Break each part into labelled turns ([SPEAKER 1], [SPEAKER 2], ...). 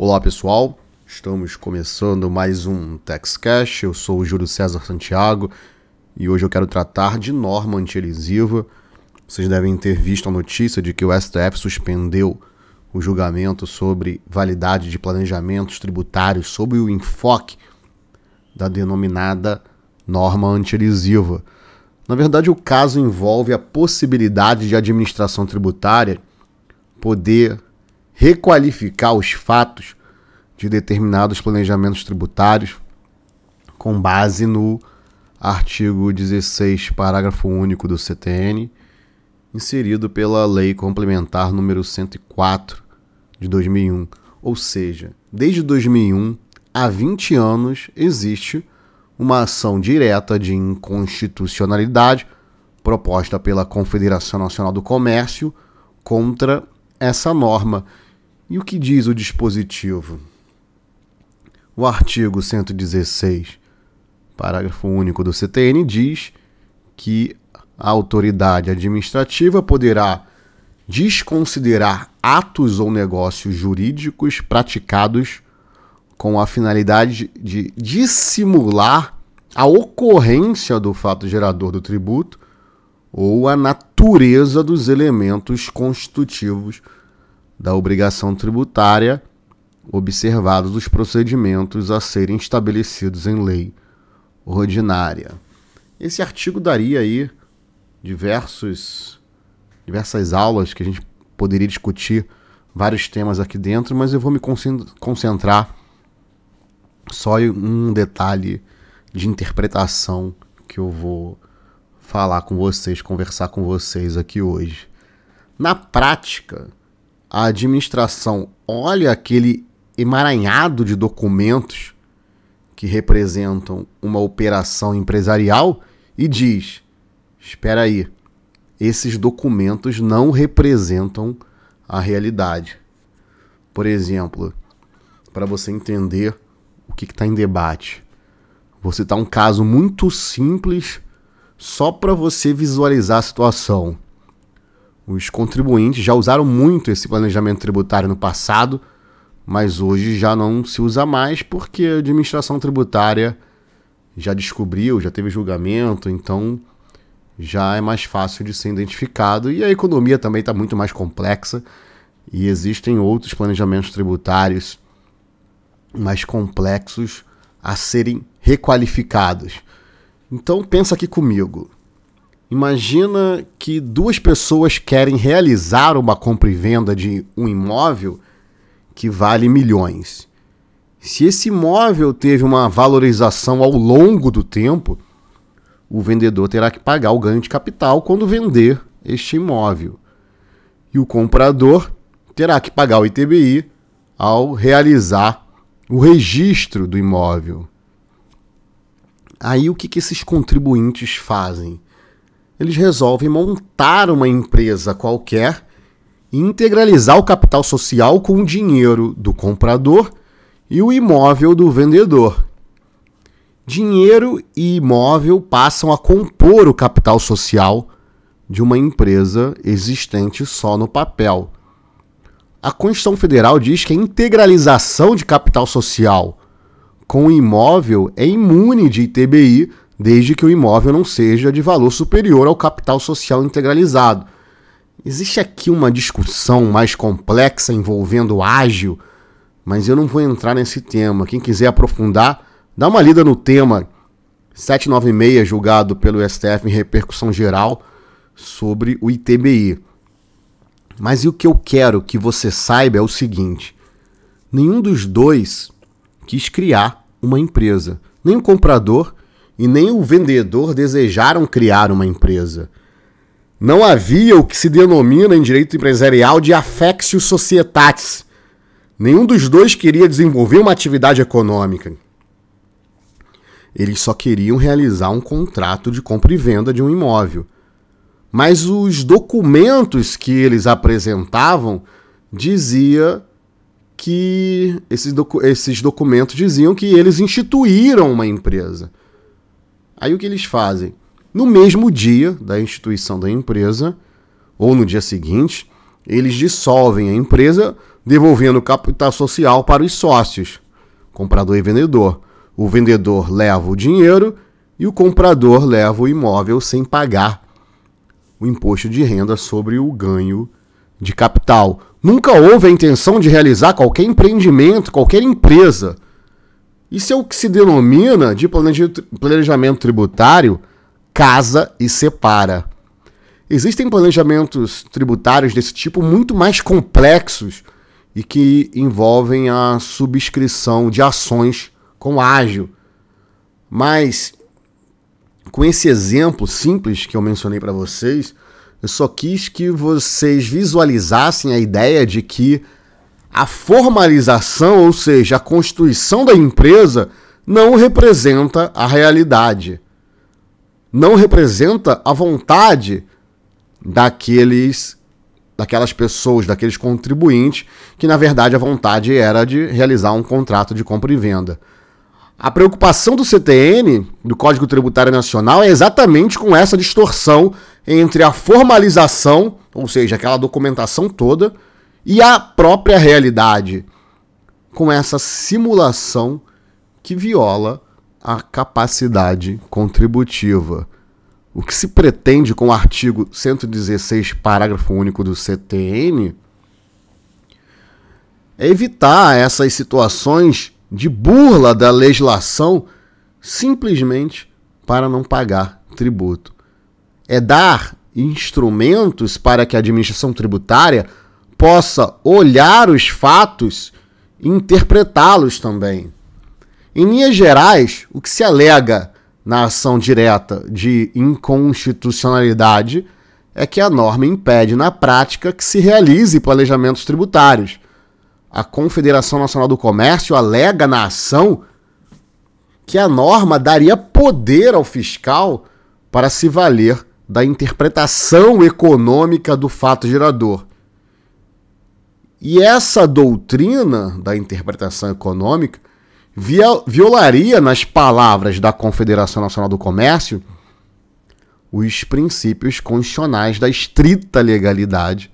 [SPEAKER 1] Olá pessoal, estamos começando mais um TexCast. Eu sou o Júlio César Santiago e hoje eu quero tratar de norma antielisiva. Vocês devem ter visto a notícia de que o STF suspendeu o julgamento sobre validade de planejamentos tributários sob o enfoque da denominada norma antielisiva. Na verdade, o caso envolve a possibilidade de administração tributária poder requalificar os fatos de determinados planejamentos tributários com base no artigo 16, parágrafo único do CTN, inserido pela Lei Complementar número 104 de 2001. Ou seja, desde 2001, há 20 anos, existe uma ação direta de inconstitucionalidade proposta pela Confederação Nacional do Comércio contra essa norma. E o que diz o dispositivo? O artigo 116, parágrafo único do CTN, diz que a autoridade administrativa poderá desconsiderar atos ou negócios jurídicos praticados com a finalidade de dissimular a ocorrência do fato gerador do tributo ou a natureza dos elementos constitutivos da obrigação tributária, observados os procedimentos a serem estabelecidos em lei ordinária. Esse artigo daria aí diversos, diversas aulas que a gente poderia discutir vários temas aqui dentro, mas eu vou me concentrar só em um detalhe de interpretação que eu vou falar com vocês, conversar com vocês aqui hoje. Na prática, a administração olha aquele emaranhado de documentos que representam uma operação empresarial e diz: espera aí, esses documentos não representam a realidade. Por exemplo, para você entender o que está em debate, vou citar um caso muito simples só para você visualizar a situação. Os contribuintes já usaram muito esse planejamento tributário no passado, mas hoje já não se usa mais porque a administração tributária já descobriu, já teve julgamento, então já é mais fácil de ser identificado e a economia também está muito mais complexa e existem outros planejamentos tributários mais complexos a serem requalificados. Então pensa aqui comigo. Imagina que duas pessoas querem realizar uma compra e venda de um imóvel que vale milhões. Se esse imóvel teve uma valorização ao longo do tempo, o vendedor terá que pagar o ganho de capital quando vender este imóvel. E o comprador terá que pagar o ITBI ao realizar o registro do imóvel. Aí o que, esses contribuintes fazem? Eles resolvem montar uma empresa qualquer integralizar o capital social com o dinheiro do comprador e o imóvel do vendedor. Dinheiro e imóvel passam a compor o capital social de uma empresa existente só no papel. A Constituição Federal diz que a integralização de capital social com o imóvel é imune de ITBI desde que o imóvel não seja de valor superior ao capital social integralizado. Existe aqui uma discussão mais complexa envolvendo ágil, mas eu não vou entrar nesse tema. Quem quiser aprofundar, dá uma lida no tema 796, julgado pelo STF em repercussão geral sobre o ITBI. Mas o que eu quero que você saiba é o seguinte: nenhum dos dois quis criar uma empresa. Nem o comprador e nem o vendedor desejaram criar uma empresa. Não havia o que se denomina em direito empresarial de affectio societatis. Nenhum dos dois queria desenvolver uma atividade econômica. Eles só queriam realizar um contrato de compra e venda de um imóvel. Mas os documentos que eles apresentavam dizia que esses, docu esses documentos diziam que eles instituíram uma empresa. Aí o que eles fazem? No mesmo dia da instituição da empresa, ou no dia seguinte, eles dissolvem a empresa devolvendo o capital social para os sócios, comprador e vendedor. O vendedor leva o dinheiro e o comprador leva o imóvel sem pagar o imposto de renda sobre o ganho de capital. Nunca houve a intenção de realizar qualquer empreendimento, qualquer empresa. Isso é o que se denomina de planejamento tributário casa e separa. Existem planejamentos tributários desse tipo muito mais complexos e que envolvem a subscrição de ações com ágil. Mas com esse exemplo simples que eu mencionei para vocês, eu só quis que vocês visualizassem a ideia de que a formalização, ou seja, a constituição da empresa, não representa a realidade. Não representa a vontade daqueles daquelas pessoas, daqueles contribuintes, que na verdade a vontade era de realizar um contrato de compra e venda. A preocupação do CTN, do Código Tributário Nacional, é exatamente com essa distorção entre a formalização, ou seja, aquela documentação toda, e a própria realidade, com essa simulação que viola a capacidade contributiva. O que se pretende com o artigo 116, parágrafo único do CTN, é evitar essas situações de burla da legislação simplesmente para não pagar tributo. É dar instrumentos para que a administração tributária possa olhar os fatos e interpretá-los também. Em linhas gerais, o que se alega na ação direta de inconstitucionalidade é que a norma impede, na prática, que se realize planejamentos tributários a Confederação Nacional do Comércio alega na ação que a norma daria poder ao fiscal para se valer da interpretação econômica do fato gerador. E essa doutrina da interpretação econômica violaria, nas palavras da Confederação Nacional do Comércio, os princípios constitucionais da estrita legalidade,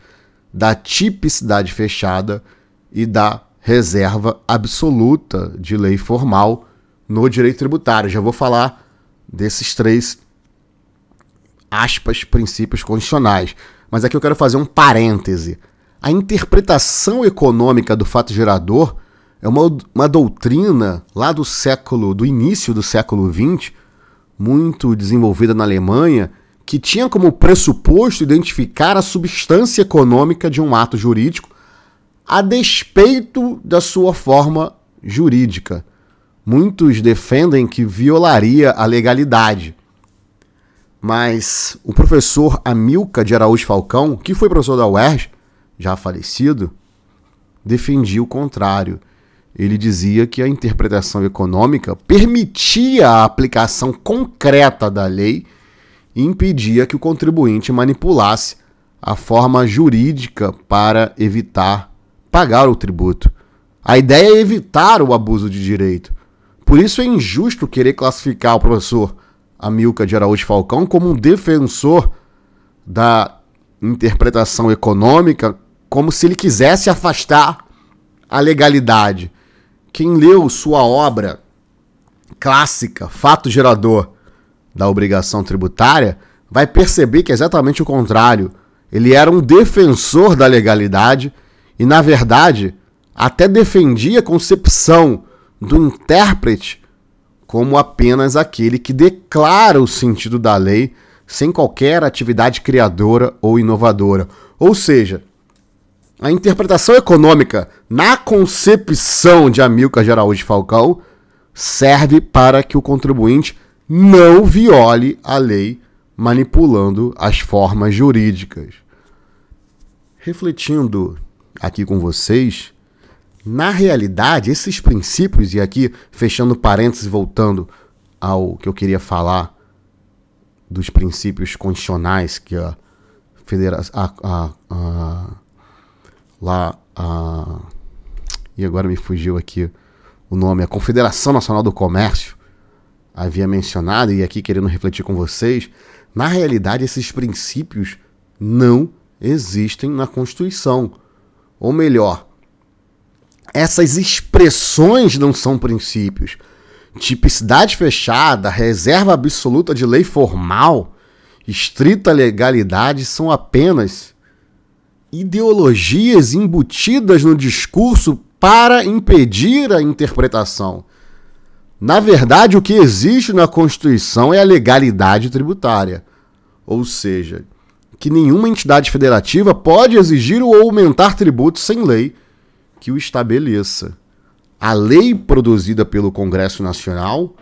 [SPEAKER 1] da tipicidade fechada e da reserva absoluta de lei formal no direito tributário. Já vou falar desses três aspas princípios condicionais, mas aqui eu quero fazer um parêntese. A interpretação econômica do fato gerador é uma, uma doutrina lá do século, do início do século XX, muito desenvolvida na Alemanha, que tinha como pressuposto identificar a substância econômica de um ato jurídico a despeito da sua forma jurídica. Muitos defendem que violaria a legalidade. Mas o professor Amilca de Araújo Falcão, que foi professor da UERJ, já falecido, defendia o contrário. Ele dizia que a interpretação econômica permitia a aplicação concreta da lei e impedia que o contribuinte manipulasse a forma jurídica para evitar pagar o tributo. A ideia é evitar o abuso de direito. Por isso é injusto querer classificar o professor Amilcar de Araújo Falcão como um defensor da interpretação econômica, como se ele quisesse afastar a legalidade. Quem leu sua obra clássica, Fato Gerador da Obrigação Tributária, vai perceber que é exatamente o contrário. Ele era um defensor da legalidade e, na verdade, até defendia a concepção do intérprete como apenas aquele que declara o sentido da lei sem qualquer atividade criadora ou inovadora. Ou seja, a interpretação econômica na concepção de Amilcar de Falcão serve para que o contribuinte não viole a lei manipulando as formas jurídicas. Refletindo aqui com vocês, na realidade, esses princípios, e aqui fechando parênteses, voltando ao que eu queria falar dos princípios constitucionais que a federação. A, a, a, lá. A, e agora me fugiu aqui o nome, a Confederação Nacional do Comércio havia mencionado, e aqui querendo refletir com vocês, na realidade, esses princípios não existem na Constituição. Ou melhor, essas expressões não são princípios. Tipicidade fechada, reserva absoluta de lei formal, estrita legalidade são apenas ideologias embutidas no discurso para impedir a interpretação. Na verdade, o que existe na Constituição é a legalidade tributária, ou seja, que nenhuma entidade federativa pode exigir ou aumentar tributos sem lei que o estabeleça. A lei produzida pelo Congresso Nacional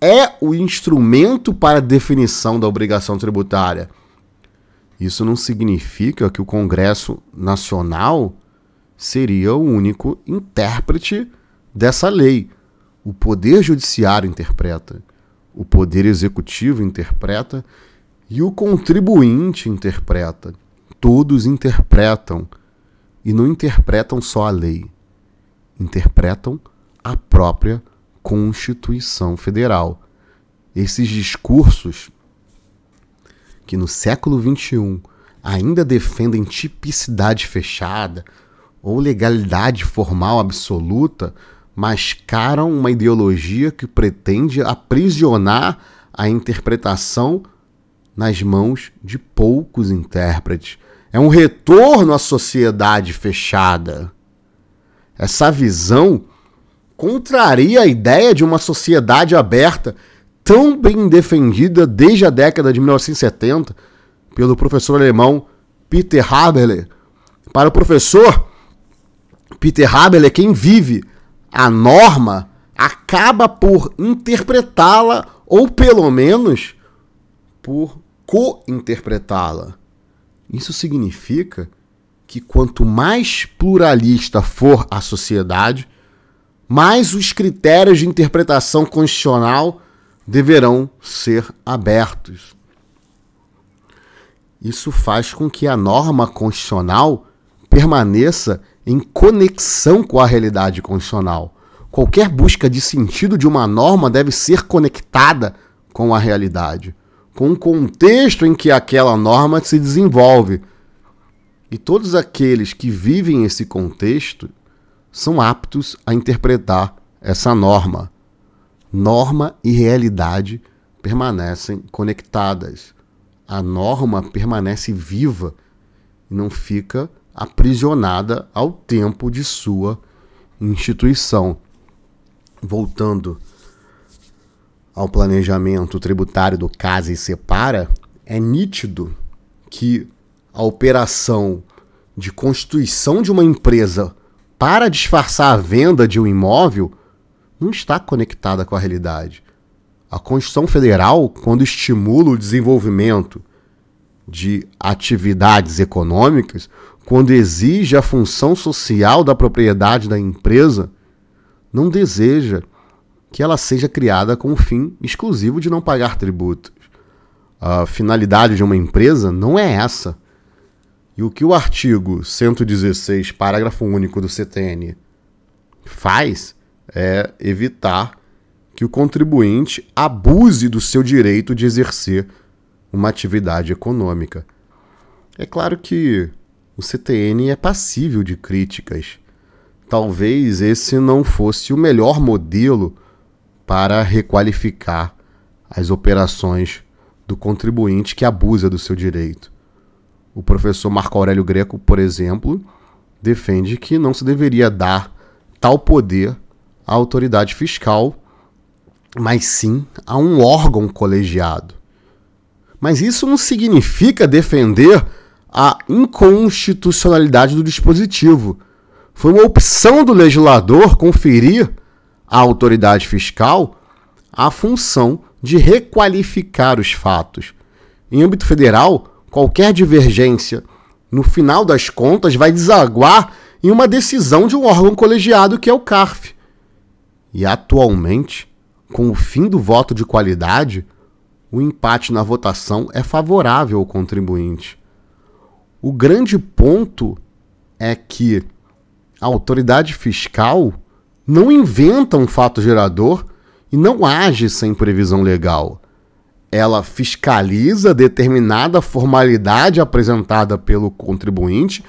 [SPEAKER 1] é o instrumento para a definição da obrigação tributária. Isso não significa que o Congresso Nacional seria o único intérprete dessa lei. O Poder Judiciário interpreta, o Poder Executivo interpreta e o contribuinte interpreta. Todos interpretam. E não interpretam só a lei, interpretam a própria Constituição Federal. Esses discursos que no século XXI ainda defendem tipicidade fechada ou legalidade formal absoluta mascaram uma ideologia que pretende aprisionar a interpretação nas mãos de poucos intérpretes. É um retorno à sociedade fechada. Essa visão contraria a ideia de uma sociedade aberta tão bem defendida desde a década de 1970 pelo professor alemão Peter Haberle. Para o professor Peter Haberle, quem vive a norma acaba por interpretá-la ou pelo menos por co-interpretá-la. Isso significa que quanto mais pluralista for a sociedade, mais os critérios de interpretação constitucional deverão ser abertos. Isso faz com que a norma constitucional permaneça em conexão com a realidade constitucional. Qualquer busca de sentido de uma norma deve ser conectada com a realidade com o contexto em que aquela norma se desenvolve. E todos aqueles que vivem esse contexto são aptos a interpretar essa norma. Norma e realidade permanecem conectadas. A norma permanece viva e não fica aprisionada ao tempo de sua instituição. Voltando ao planejamento tributário do Casa e Separa, é nítido que a operação de constituição de uma empresa para disfarçar a venda de um imóvel não está conectada com a realidade. A Constituição Federal, quando estimula o desenvolvimento de atividades econômicas, quando exige a função social da propriedade da empresa, não deseja que ela seja criada com o fim exclusivo de não pagar tributos. A finalidade de uma empresa não é essa. E o que o artigo 116, parágrafo único do CTN faz é evitar que o contribuinte abuse do seu direito de exercer uma atividade econômica. É claro que o CTN é passível de críticas. Talvez esse não fosse o melhor modelo para requalificar as operações do contribuinte que abusa do seu direito. O professor Marco Aurélio Greco, por exemplo, defende que não se deveria dar tal poder à autoridade fiscal, mas sim a um órgão colegiado. Mas isso não significa defender a inconstitucionalidade do dispositivo. Foi uma opção do legislador conferir à autoridade fiscal a função de requalificar os fatos. Em âmbito federal, qualquer divergência, no final das contas, vai desaguar em uma decisão de um órgão colegiado que é o CARF. E atualmente, com o fim do voto de qualidade, o empate na votação é favorável ao contribuinte. O grande ponto é que a autoridade fiscal não inventa um fato gerador e não age sem previsão legal. Ela fiscaliza determinada formalidade apresentada pelo contribuinte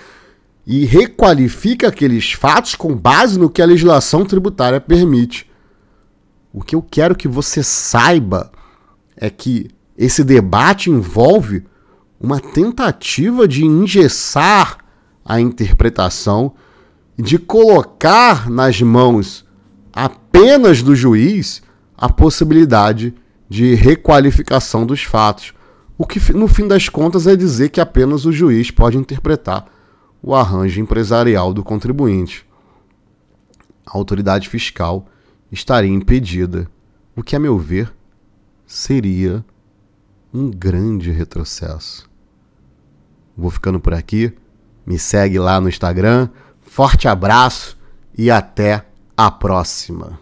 [SPEAKER 1] e requalifica aqueles fatos com base no que a legislação tributária permite. O que eu quero que você saiba é que esse debate envolve uma tentativa de engessar a interpretação, de colocar nas mãos apenas do juiz a possibilidade de requalificação dos fatos, o que no fim das contas é dizer que apenas o juiz pode interpretar o arranjo empresarial do contribuinte. A autoridade fiscal estaria impedida, o que, a meu ver, seria um grande retrocesso. Vou ficando por aqui. Me segue lá no Instagram. Forte abraço e até a próxima.